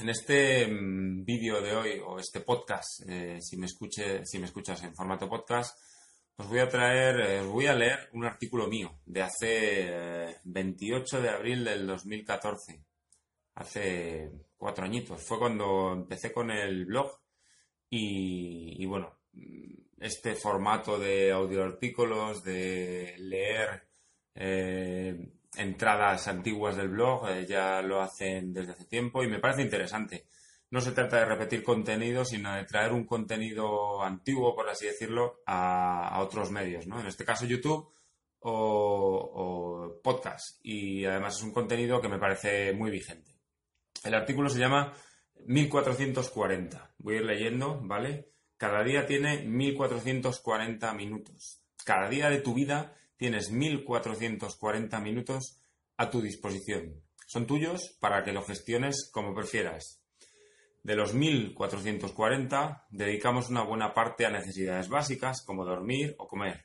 en este mm, vídeo de hoy o este podcast, eh, si, me escuche, si me escuchas en formato podcast, os voy a traer, eh, os voy a leer un artículo mío de hace eh, 28 de abril del 2014, hace cuatro añitos. Fue cuando empecé con el blog y, bueno, mm, este formato de audioartículos, de leer eh, entradas antiguas del blog, eh, ya lo hacen desde hace tiempo y me parece interesante. No se trata de repetir contenido, sino de traer un contenido antiguo, por así decirlo, a, otros medios, ¿no? En este caso YouTube o podcast. Y además es un contenido que me parece muy vigente. El artículo se llama 1440. Voy a ir leyendo, ¿vale? Cada día tiene 1440 minutos. Cada día de tu vida tienes 1440 minutos a tu disposición. Son tuyos para que lo gestiones como prefieras. De los 1440, dedicamos una buena parte a necesidades básicas como dormir o comer.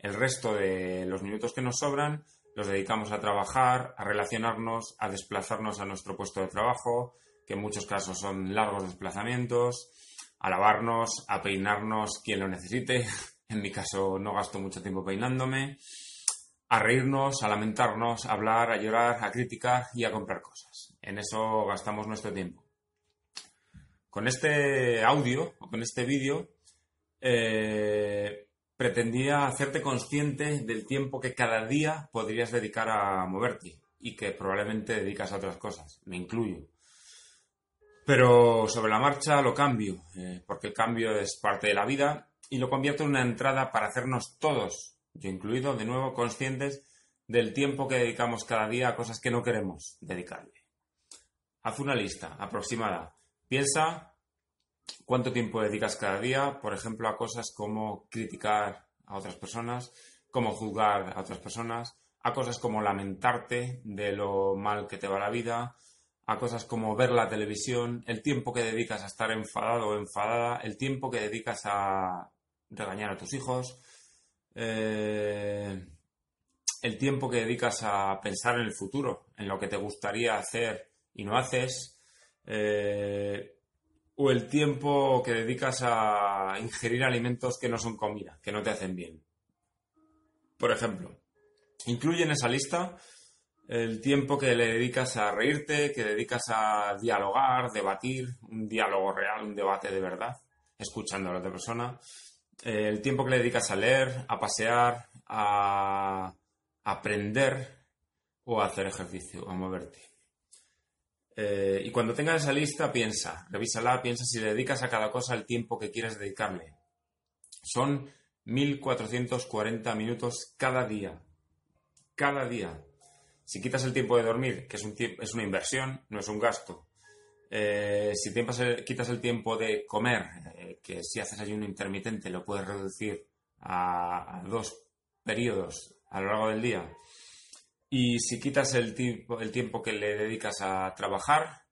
El resto de los minutos que nos sobran los dedicamos a trabajar, a relacionarnos, a desplazarnos a nuestro puesto de trabajo, que en muchos casos son largos desplazamientos, a lavarnos, a peinarnos quien lo necesite. En mi caso no gasto mucho tiempo peinándome. A reírnos, a lamentarnos, a hablar, a llorar, a criticar y a comprar cosas. En eso gastamos nuestro tiempo. Con este audio o con este vídeo eh, pretendía hacerte consciente del tiempo que cada día podrías dedicar a moverte y que probablemente dedicas a otras cosas. Me incluyo. Pero sobre la marcha lo cambio, eh, porque el cambio es parte de la vida y lo convierto en una entrada para hacernos todos, yo incluido, de nuevo conscientes del tiempo que dedicamos cada día a cosas que no queremos dedicarle. Haz una lista aproximada. Piensa cuánto tiempo dedicas cada día, por ejemplo, a cosas como criticar a otras personas, como juzgar a otras personas, a cosas como lamentarte de lo mal que te va la vida, a cosas como ver la televisión, el tiempo que dedicas a estar enfadado o enfadada, el tiempo que dedicas a regañar a tus hijos, eh, el tiempo que dedicas a pensar en el futuro, en lo que te gustaría hacer y no haces, eh, o el tiempo que dedicas a ingerir alimentos que no son comida, que no te hacen bien. Por ejemplo, incluye en esa lista el tiempo que le dedicas a reírte, que dedicas a dialogar, debatir, un diálogo real, un debate de verdad, escuchando a la otra persona, eh, el tiempo que le dedicas a leer, a pasear, a aprender o a hacer ejercicio, a moverte. Eh, y cuando tengas esa lista, piensa, revísala, piensa si le dedicas a cada cosa el tiempo que quieres dedicarle. Son 1440 minutos cada día. Cada día. Si quitas el tiempo de dormir, que es, un es una inversión, no es un gasto. Eh, si quitas el tiempo de comer, eh, que si haces ayuno intermitente lo puedes reducir a, dos periodos a lo largo del día. Y si quitas el tiempo, el tiempo que le dedicas a trabajar,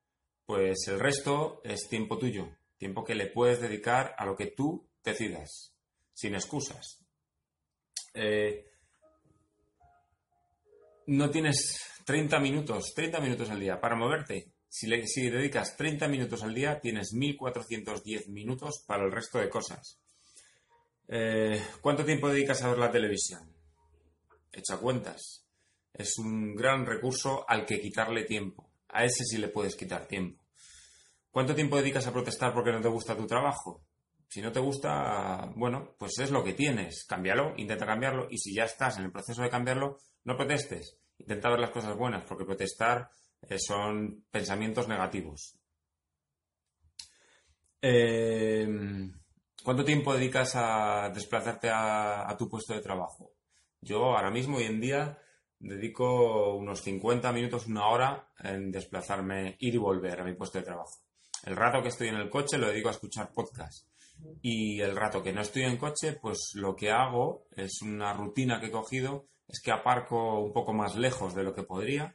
pues el resto es tiempo tuyo, tiempo que le puedes dedicar a lo que tú decidas, sin excusas. Eh, no tienes 30 minutos, 30 minutos al día para moverte. Si, le, dedicas 30 minutos al día, tienes 1410 minutos para el resto de cosas. Eh, ¿Cuánto tiempo dedicas a ver la televisión? Echa cuentas. Es un gran recurso al que quitarle tiempo. A ese sí le puedes quitar tiempo. ¿Cuánto tiempo dedicas a protestar porque no te gusta tu trabajo? Si no te gusta, bueno, pues es lo que tienes. Cámbialo, intenta cambiarlo y si ya estás en el proceso de cambiarlo, no protestes. Intenta ver las cosas buenas, porque protestar son pensamientos negativos. Eh, ¿Cuánto tiempo dedicas a desplazarte a, a, tu puesto de trabajo? Yo ahora mismo, hoy en día, dedico unos 50 minutos, una hora en desplazarme, ir y volver a mi puesto de trabajo. El rato que estoy en el coche lo dedico a escuchar podcast. Y el rato que no estoy en coche, pues lo que hago es una rutina que he cogido, es que aparco un poco más lejos de lo que podría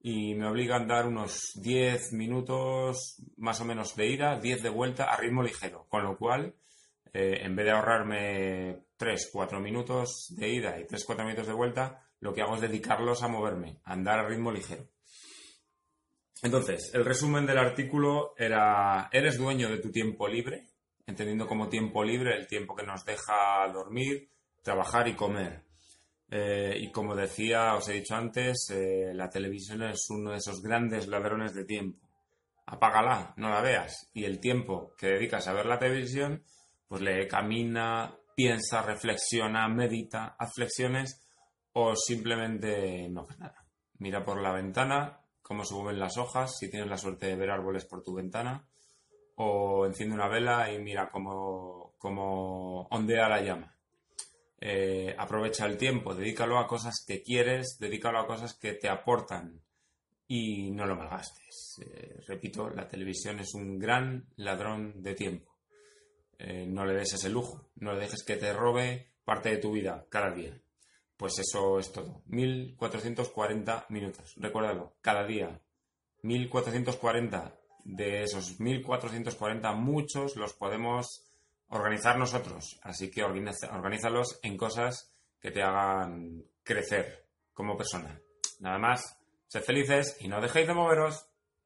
y me obliga a andar unos 10 minutos más o menos de ida, 10 de vuelta a ritmo ligero. Con lo cual, eh, en vez de ahorrarme 3, 4 minutos de ida y 3, 4 minutos de vuelta, lo que hago es dedicarlos a moverme, a andar a ritmo ligero. Entonces, el resumen del artículo era, ¿eres dueño de tu tiempo libre? Entendiendo como tiempo libre el tiempo que nos deja dormir, trabajar y comer. Eh, y como decía, os he dicho antes, eh, la televisión es uno de esos grandes ladrones de tiempo. Apágala, no la veas. Y el tiempo que dedicas a ver la televisión, pues le camina, piensa, reflexiona, medita, haz flexiones o simplemente no hagas nada. Mira por la ventana cómo se mueven las hojas, si tienes la suerte de ver árboles por tu ventana, o enciende una vela y mira cómo, cómo ondea la llama. Eh, aprovecha el tiempo, dedícalo a cosas que quieres, dedícalo a cosas que te aportan y no lo malgastes. Eh, repito, la televisión es un gran ladrón de tiempo. Eh, no le des ese lujo, no le dejes que te robe parte de tu vida cada día. Pues eso es todo. 1440 minutos. Recuérdalo, cada día. 1440. De esos 1440, muchos los podemos organizar nosotros. Así que organízalos en cosas que te hagan crecer como persona. Nada más, sed felices y no dejéis de moveros.